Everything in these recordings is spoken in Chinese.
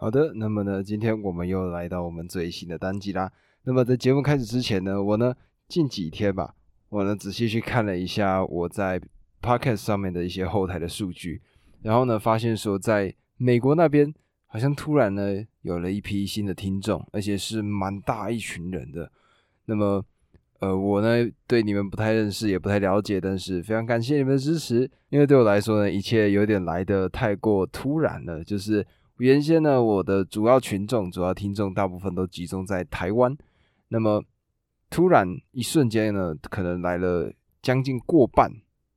好的，那么呢，今天我们又来到我们最新的单集啦。那么在节目开始之前呢，我呢近几天吧，我呢仔细去看了一下我在 Podcast 上面的一些后台的数据，然后呢发现说，在美国那边好像突然呢有了一批新的听众，而且是蛮大一群人的。那么呃，我呢对你们不太认识，也不太了解，但是非常感谢你们的支持，因为对我来说呢，一切有点来的太过突然了，就是。原先呢，我的主要群众、主要听众大部分都集中在台湾。那么突然一瞬间呢，可能来了将近过半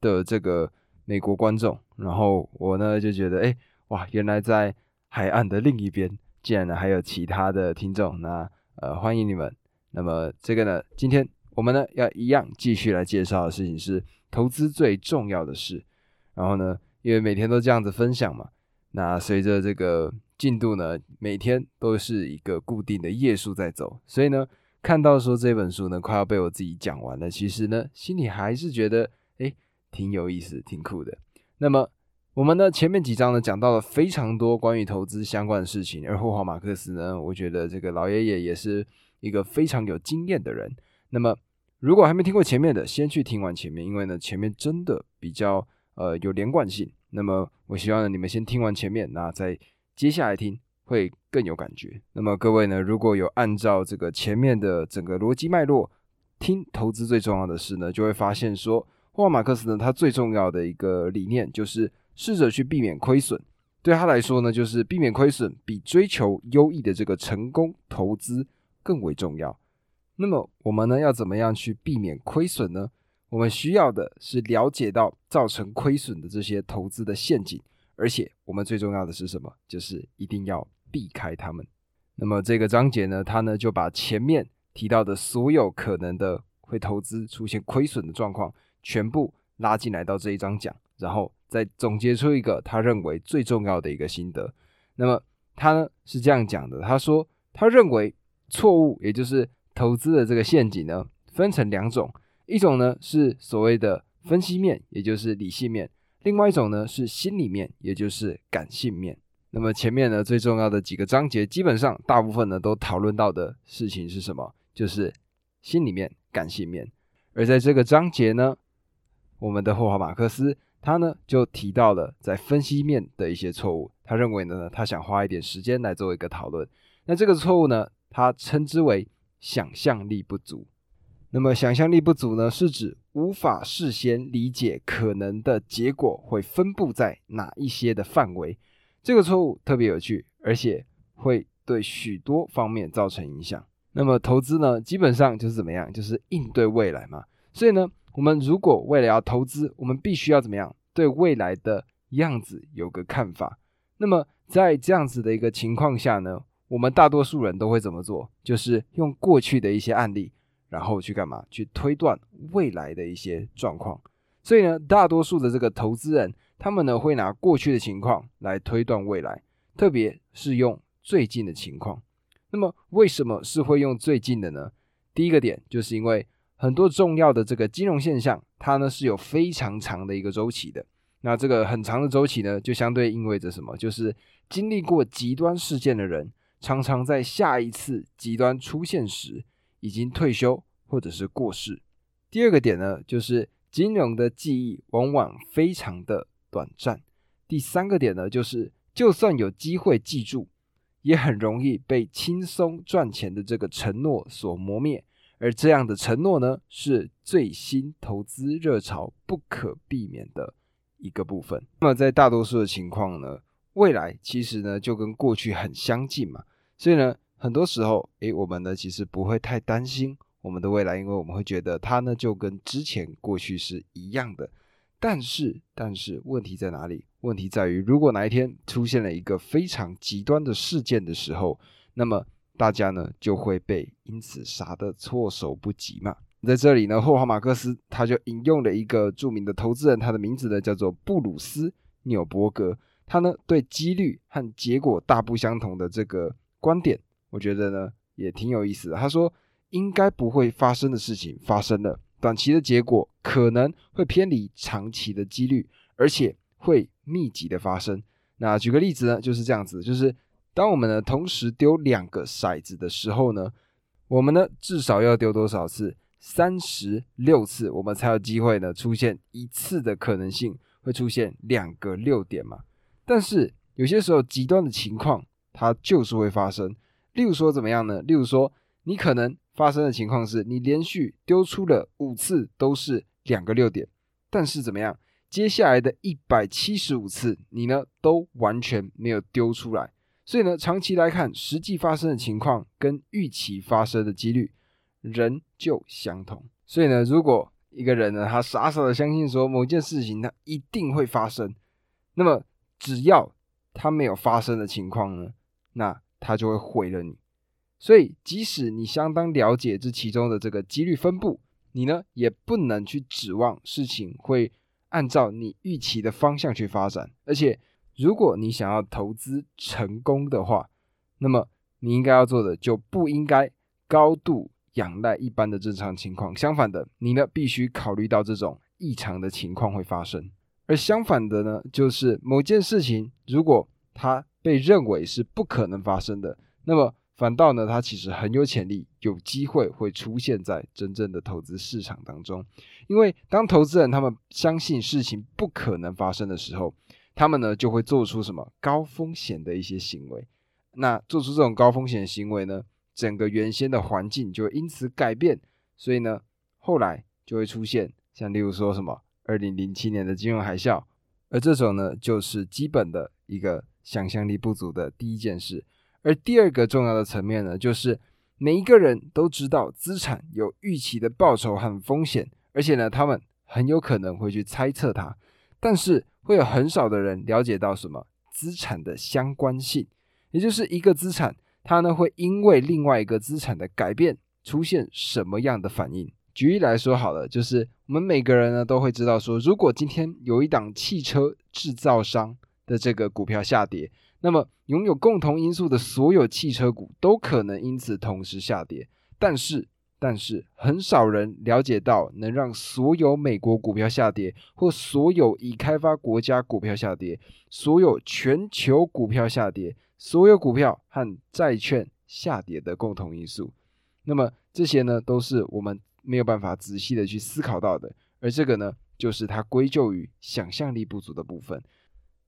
的这个美国观众。然后我呢就觉得，哎，哇，原来在海岸的另一边，竟然呢还有其他的听众。那呃，欢迎你们。那么这个呢，今天我们呢要一样继续来介绍的事情是投资最重要的事。然后呢，因为每天都这样子分享嘛。那随着这个进度呢，每天都是一个固定的页数在走，所以呢，看到说这本书呢快要被我自己讲完了，其实呢，心里还是觉得哎，挺有意思，挺酷的。那么我们呢前面几章呢讲到了非常多关于投资相关的事情，而霍华马克思呢，我觉得这个老爷爷也是一个非常有经验的人。那么如果还没听过前面的，先去听完前面，因为呢前面真的比较呃有连贯性。那么，我希望呢，你们先听完前面，那再接下来听会更有感觉。那么各位呢，如果有按照这个前面的整个逻辑脉络听投资最重要的事呢，就会发现说，霍尔马克思呢，他最重要的一个理念就是试着去避免亏损。对他来说呢，就是避免亏损比追求优异的这个成功投资更为重要。那么我们呢，要怎么样去避免亏损呢？我们需要的是了解到造成亏损的这些投资的陷阱，而且我们最重要的是什么？就是一定要避开他们。那么这个章节呢，它呢就把前面提到的所有可能的会投资出现亏损的状况全部拉进来到这一章讲，然后再总结出一个他认为最重要的一个心得。那么他呢是这样讲的，他说他认为错误，也就是投资的这个陷阱呢，分成两种。一种呢是所谓的分析面，也就是理性面；另外一种呢是心里面，也就是感性面。那么前面呢最重要的几个章节，基本上大部分呢都讨论到的事情是什么？就是心里面、感性面。而在这个章节呢，我们的霍华马克思他呢就提到了在分析面的一些错误。他认为呢，他想花一点时间来做一个讨论。那这个错误呢，他称之为想象力不足。那么想象力不足呢，是指无法事先理解可能的结果会分布在哪一些的范围。这个错误特别有趣，而且会对许多方面造成影响。那么投资呢，基本上就是怎么样，就是应对未来嘛。所以呢，我们如果为了要投资，我们必须要怎么样，对未来的样子有个看法。那么在这样子的一个情况下呢，我们大多数人都会怎么做？就是用过去的一些案例。然后去干嘛？去推断未来的一些状况。所以呢，大多数的这个投资人，他们呢会拿过去的情况来推断未来，特别是用最近的情况。那么为什么是会用最近的呢？第一个点就是因为很多重要的这个金融现象，它呢是有非常长的一个周期的。那这个很长的周期呢，就相对意味着什么？就是经历过极端事件的人，常常在下一次极端出现时。已经退休或者是过世。第二个点呢，就是金融的记忆往往非常的短暂。第三个点呢，就是就算有机会记住，也很容易被轻松赚钱的这个承诺所磨灭。而这样的承诺呢，是最新投资热潮不可避免的一个部分。那么在大多数的情况呢，未来其实呢就跟过去很相近嘛，所以呢。很多时候，诶，我们呢其实不会太担心我们的未来，因为我们会觉得它呢就跟之前过去是一样的。但是，但是问题在哪里？问题在于，如果哪一天出现了一个非常极端的事件的时候，那么大家呢就会被因此杀得措手不及嘛。在这里呢，霍华马克思他就引用了一个著名的投资人，他的名字呢叫做布鲁斯纽伯格，他呢对几率和结果大不相同的这个观点。我觉得呢也挺有意思的。他说，应该不会发生的事情发生了，短期的结果可能会偏离长期的几率，而且会密集的发生。那举个例子呢，就是这样子，就是当我们呢同时丢两个骰子的时候呢，我们呢至少要丢多少次？三十六次，我们才有机会呢出现一次的可能性会出现两个六点嘛？但是有些时候极端的情况它就是会发生，例如说怎么样呢？例如说你可能发生的情况是你连续丢出了五次都是两个六点，但是怎么样？接下来的一百七十五次你呢都完全没有丢出来，所以呢长期来看，实际发生的情况跟预期发生的几率。仍旧相同，所以呢，如果一个人呢，他傻傻的相信说某件事情它一定会发生，那么只要它没有发生的情况呢，那他就会毁了你。所以，即使你相当了解这其中的这个几率分布，你呢也不能去指望事情会按照你预期的方向去发展。而且，如果你想要投资成功的话，那么你应该要做的就不应该高度。仰赖一般的正常情况，相反的，你呢必须考虑到这种异常的情况会发生。而相反的呢，就是某件事情如果它被认为是不可能发生的，那么反倒呢，它其实很有潜力，有机会会出现在真正的投资市场当中。因为当投资人他们相信事情不可能发生的时候，他们呢就会做出什么高风险的一些行为。那做出这种高风险行为呢？整个原先的环境就因此改变，所以呢，后来就会出现像例如说什么二零零七年的金融海啸，而这种呢就是基本的一个想象力不足的第一件事。而第二个重要的层面呢，就是每一个人都知道资产有预期的报酬和风险，而且呢，他们很有可能会去猜测它，但是会有很少的人了解到什么资产的相关性，也就是一个资产。它呢会因为另外一个资产的改变出现什么样的反应？举例来说好了，就是我们每个人呢都会知道说，如果今天有一档汽车制造商的这个股票下跌，那么拥有共同因素的所有汽车股都可能因此同时下跌。但是，但是很少人了解到能让所有美国股票下跌，或所有已开发国家股票下跌，所有全球股票下跌。所有股票和债券下跌的共同因素，那么这些呢，都是我们没有办法仔细的去思考到的，而这个呢，就是它归咎于想象力不足的部分。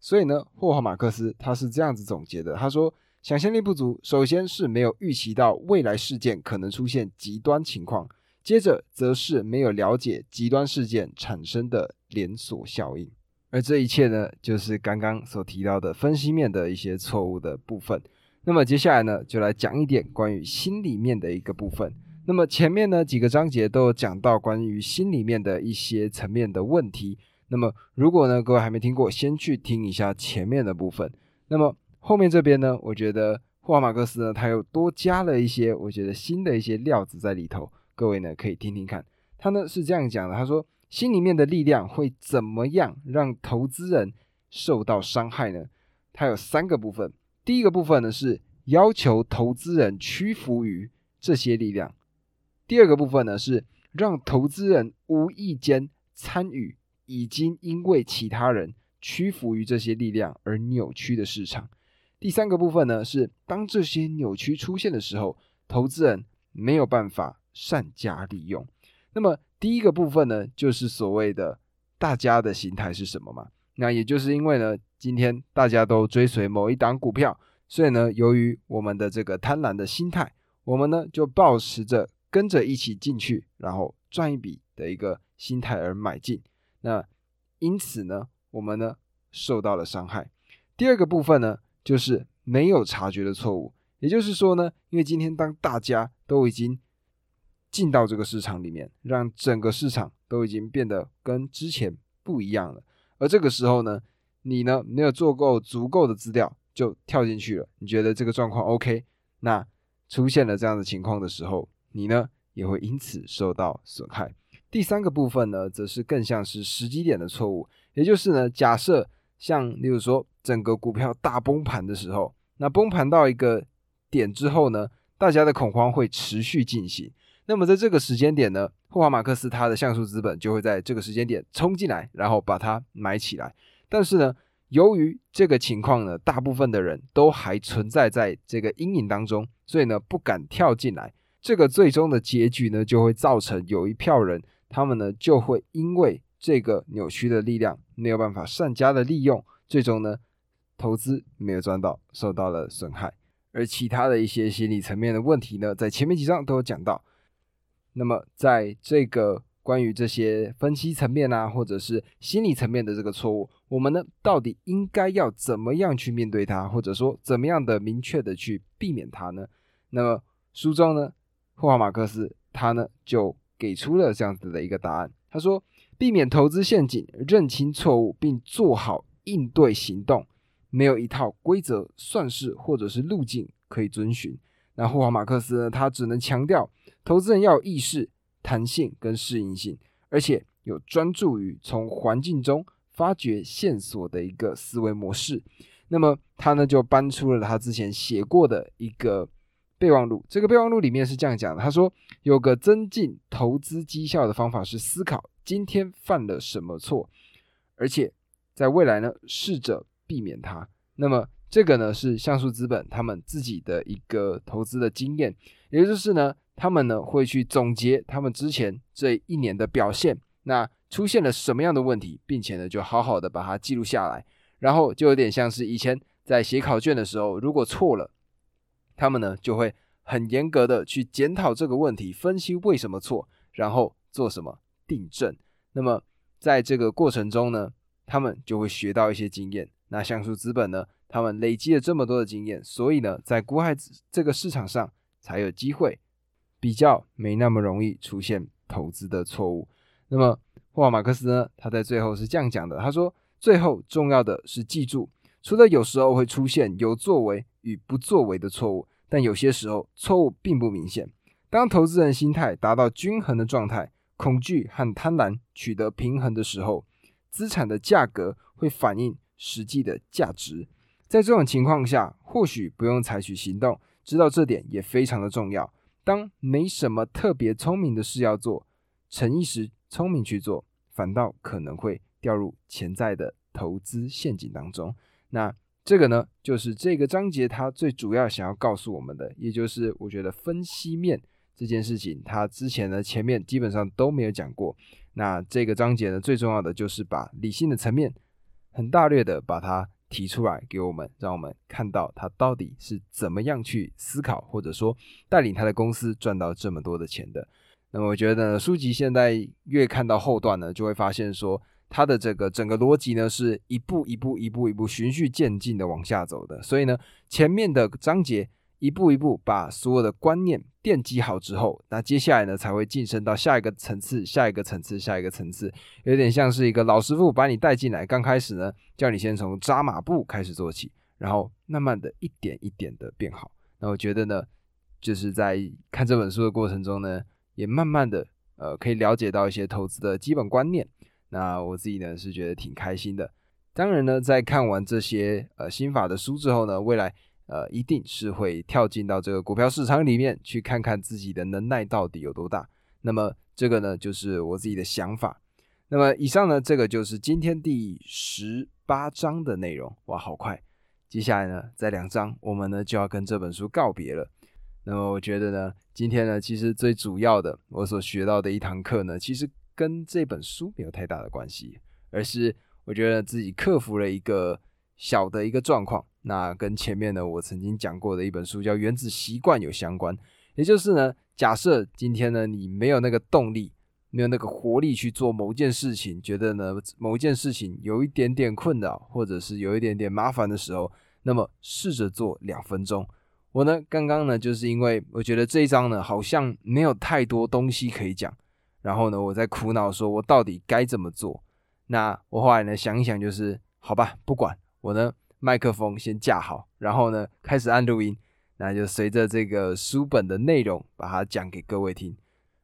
所以呢，霍华马克思他是这样子总结的，他说，想象力不足，首先是没有预期到未来事件可能出现极端情况，接着则是没有了解极端事件产生的连锁效应。而这一切呢，就是刚刚所提到的分析面的一些错误的部分。那么接下来呢，就来讲一点关于心里面的一个部分。那么前面呢几个章节都有讲到关于心里面的一些层面的问题。那么如果呢各位还没听过，先去听一下前面的部分。那么后面这边呢，我觉得霍华马克思呢，他又多加了一些我觉得新的一些料子在里头。各位呢可以听听看，他呢是这样讲的，他说。心里面的力量会怎么样让投资人受到伤害呢？它有三个部分。第一个部分呢是要求投资人屈服于这些力量；第二个部分呢是让投资人无意间参与已经因为其他人屈服于这些力量而扭曲的市场；第三个部分呢是当这些扭曲出现的时候，投资人没有办法善加利用。那么第一个部分呢，就是所谓的大家的心态是什么嘛？那也就是因为呢，今天大家都追随某一档股票，所以呢，由于我们的这个贪婪的心态，我们呢就保持着跟着一起进去，然后赚一笔的一个心态而买进。那因此呢，我们呢受到了伤害。第二个部分呢，就是没有察觉的错误，也就是说呢，因为今天当大家都已经进到这个市场里面，让整个市场都已经变得跟之前不一样了。而这个时候呢，你呢没有做够足够的资料就跳进去了。你觉得这个状况 OK？那出现了这样的情况的时候，你呢也会因此受到损害。第三个部分呢，则是更像是时机点的错误，也就是呢，假设像例如说整个股票大崩盘的时候，那崩盘到一个点之后呢，大家的恐慌会持续进行。那么在这个时间点呢，霍华马克思他的像素资本就会在这个时间点冲进来，然后把它买起来。但是呢，由于这个情况呢，大部分的人都还存在在这个阴影当中，所以呢不敢跳进来。这个最终的结局呢，就会造成有一票人，他们呢就会因为这个扭曲的力量没有办法善加的利用，最终呢投资没有赚到，受到了损害。而其他的一些心理层面的问题呢，在前面几章都有讲到。那么在这个。关于这些分析层面啊，或者是心理层面的这个错误，我们呢到底应该要怎么样去面对它，或者说怎么样的明确的去避免它呢？那么书中呢，霍华马克思他呢就给出了这样子的一个答案。他说，避免投资陷阱，认清错误并做好应对行动，没有一套规则、算式或者是路径可以遵循。那霍华马克思呢，他只能强调，投资人要有意识。弹性跟适应性，而且有专注于从环境中发掘线索的一个思维模式。那么他呢就搬出了他之前写过的一个备忘录。这个备忘录里面是这样讲的：他说有个增进投资绩效的方法是思考今天犯了什么错，而且在未来呢试着避免它。那么这个呢是像素资本他们自己的一个投资的经验，也就是呢。他们呢会去总结他们之前这一年的表现，那出现了什么样的问题，并且呢就好好的把它记录下来，然后就有点像是以前在写考卷的时候，如果错了，他们呢就会很严格的去检讨这个问题，分析为什么错，然后做什么订正。那么在这个过程中呢，他们就会学到一些经验。那像素资本呢，他们累积了这么多的经验，所以呢，在股海这个市场上才有机会。比较没那么容易出现投资的错误。那么霍华马克思呢？他在最后是这样讲的：他说，最后重要的是记住，除了有时候会出现有作为与不作为的错误，但有些时候错误并不明显。当投资人心态达到均衡的状态，恐惧和贪婪取得平衡的时候，资产的价格会反映实际的价值。在这种情况下，或许不用采取行动，知道这点也非常的重要。当没什么特别聪明的事要做，逞一时聪明去做，反倒可能会掉入潜在的投资陷阱当中。那这个呢，就是这个章节它最主要想要告诉我们的，也就是我觉得分析面这件事情，它之前呢前面基本上都没有讲过。那这个章节呢，最重要的就是把理性的层面很大略的把它。提出来给我们，让我们看到他到底是怎么样去思考，或者说带领他的公司赚到这么多的钱的。那么我觉得书籍现在越看到后段呢，就会发现说他的这个整个逻辑呢是一步一步、一步一步循序渐进的往下走的。所以呢，前面的章节。一步一步把所有的观念奠基好之后，那接下来呢才会晋升到下一个层次、下一个层次、下一个层次，有点像是一个老师傅把你带进来。刚开始呢，叫你先从扎马步开始做起，然后慢慢的一点一点的变好。那我觉得呢，就是在看这本书的过程中呢，也慢慢的呃可以了解到一些投资的基本观念。那我自己呢是觉得挺开心的。当然呢，在看完这些呃心法的书之后呢，未来。呃，一定是会跳进到这个股票市场里面去看看自己的能耐到底有多大。那么这个呢，就是我自己的想法。那么以上呢，这个就是今天第十八章的内容。哇，好快！接下来呢，在两章我们呢就要跟这本书告别了。那么我觉得呢，今天呢，其实最主要的我所学到的一堂课呢，其实跟这本书没有太大的关系，而是我觉得自己克服了一个小的一个状况。那跟前面呢，我曾经讲过的一本书叫《原子习惯》有相关，也就是呢，假设今天呢，你没有那个动力，没有那个活力去做某件事情，觉得呢某件事情有一点点困扰，或者是有一点点麻烦的时候，那么试着做两分钟。我呢，刚刚呢，就是因为我觉得这一章呢，好像没有太多东西可以讲，然后呢，我在苦恼说，我到底该怎么做？那我后来呢，想一想，就是好吧，不管我呢。麦克风先架好，然后呢，开始按录音，那就随着这个书本的内容把它讲给各位听。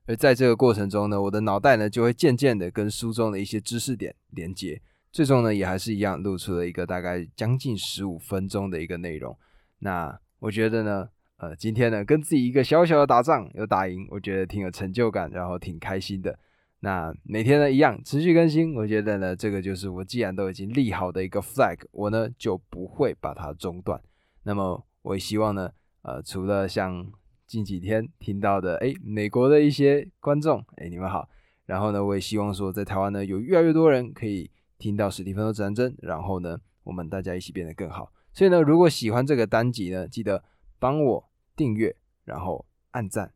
而在这个过程中呢，我的脑袋呢就会渐渐的跟书中的一些知识点连接，最终呢也还是一样录出了一个大概将近十五分钟的一个内容。那我觉得呢，呃，今天呢跟自己一个小小的打仗有打赢，我觉得挺有成就感，然后挺开心的。那每天呢一样持续更新，我觉得呢这个就是我既然都已经立好的一个 flag，我呢就不会把它中断。那么我也希望呢，呃，除了像近几天听到的，哎，美国的一些观众，哎，你们好。然后呢，我也希望说，在台湾呢有越来越多人可以听到史蒂芬的战争，然后呢，我们大家一起变得更好。所以呢，如果喜欢这个单集呢，记得帮我订阅，然后按赞，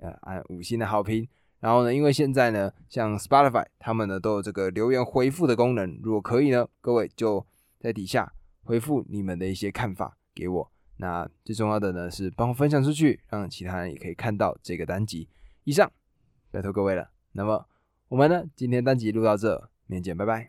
呃，按五星的好评。然后呢，因为现在呢，像 Spotify 他们呢都有这个留言回复的功能，如果可以呢，各位就在底下回复你们的一些看法给我。那最重要的呢是帮我分享出去，让其他人也可以看到这个单集。以上，拜托各位了。那么我们呢，今天单集录到这，明天见，拜拜。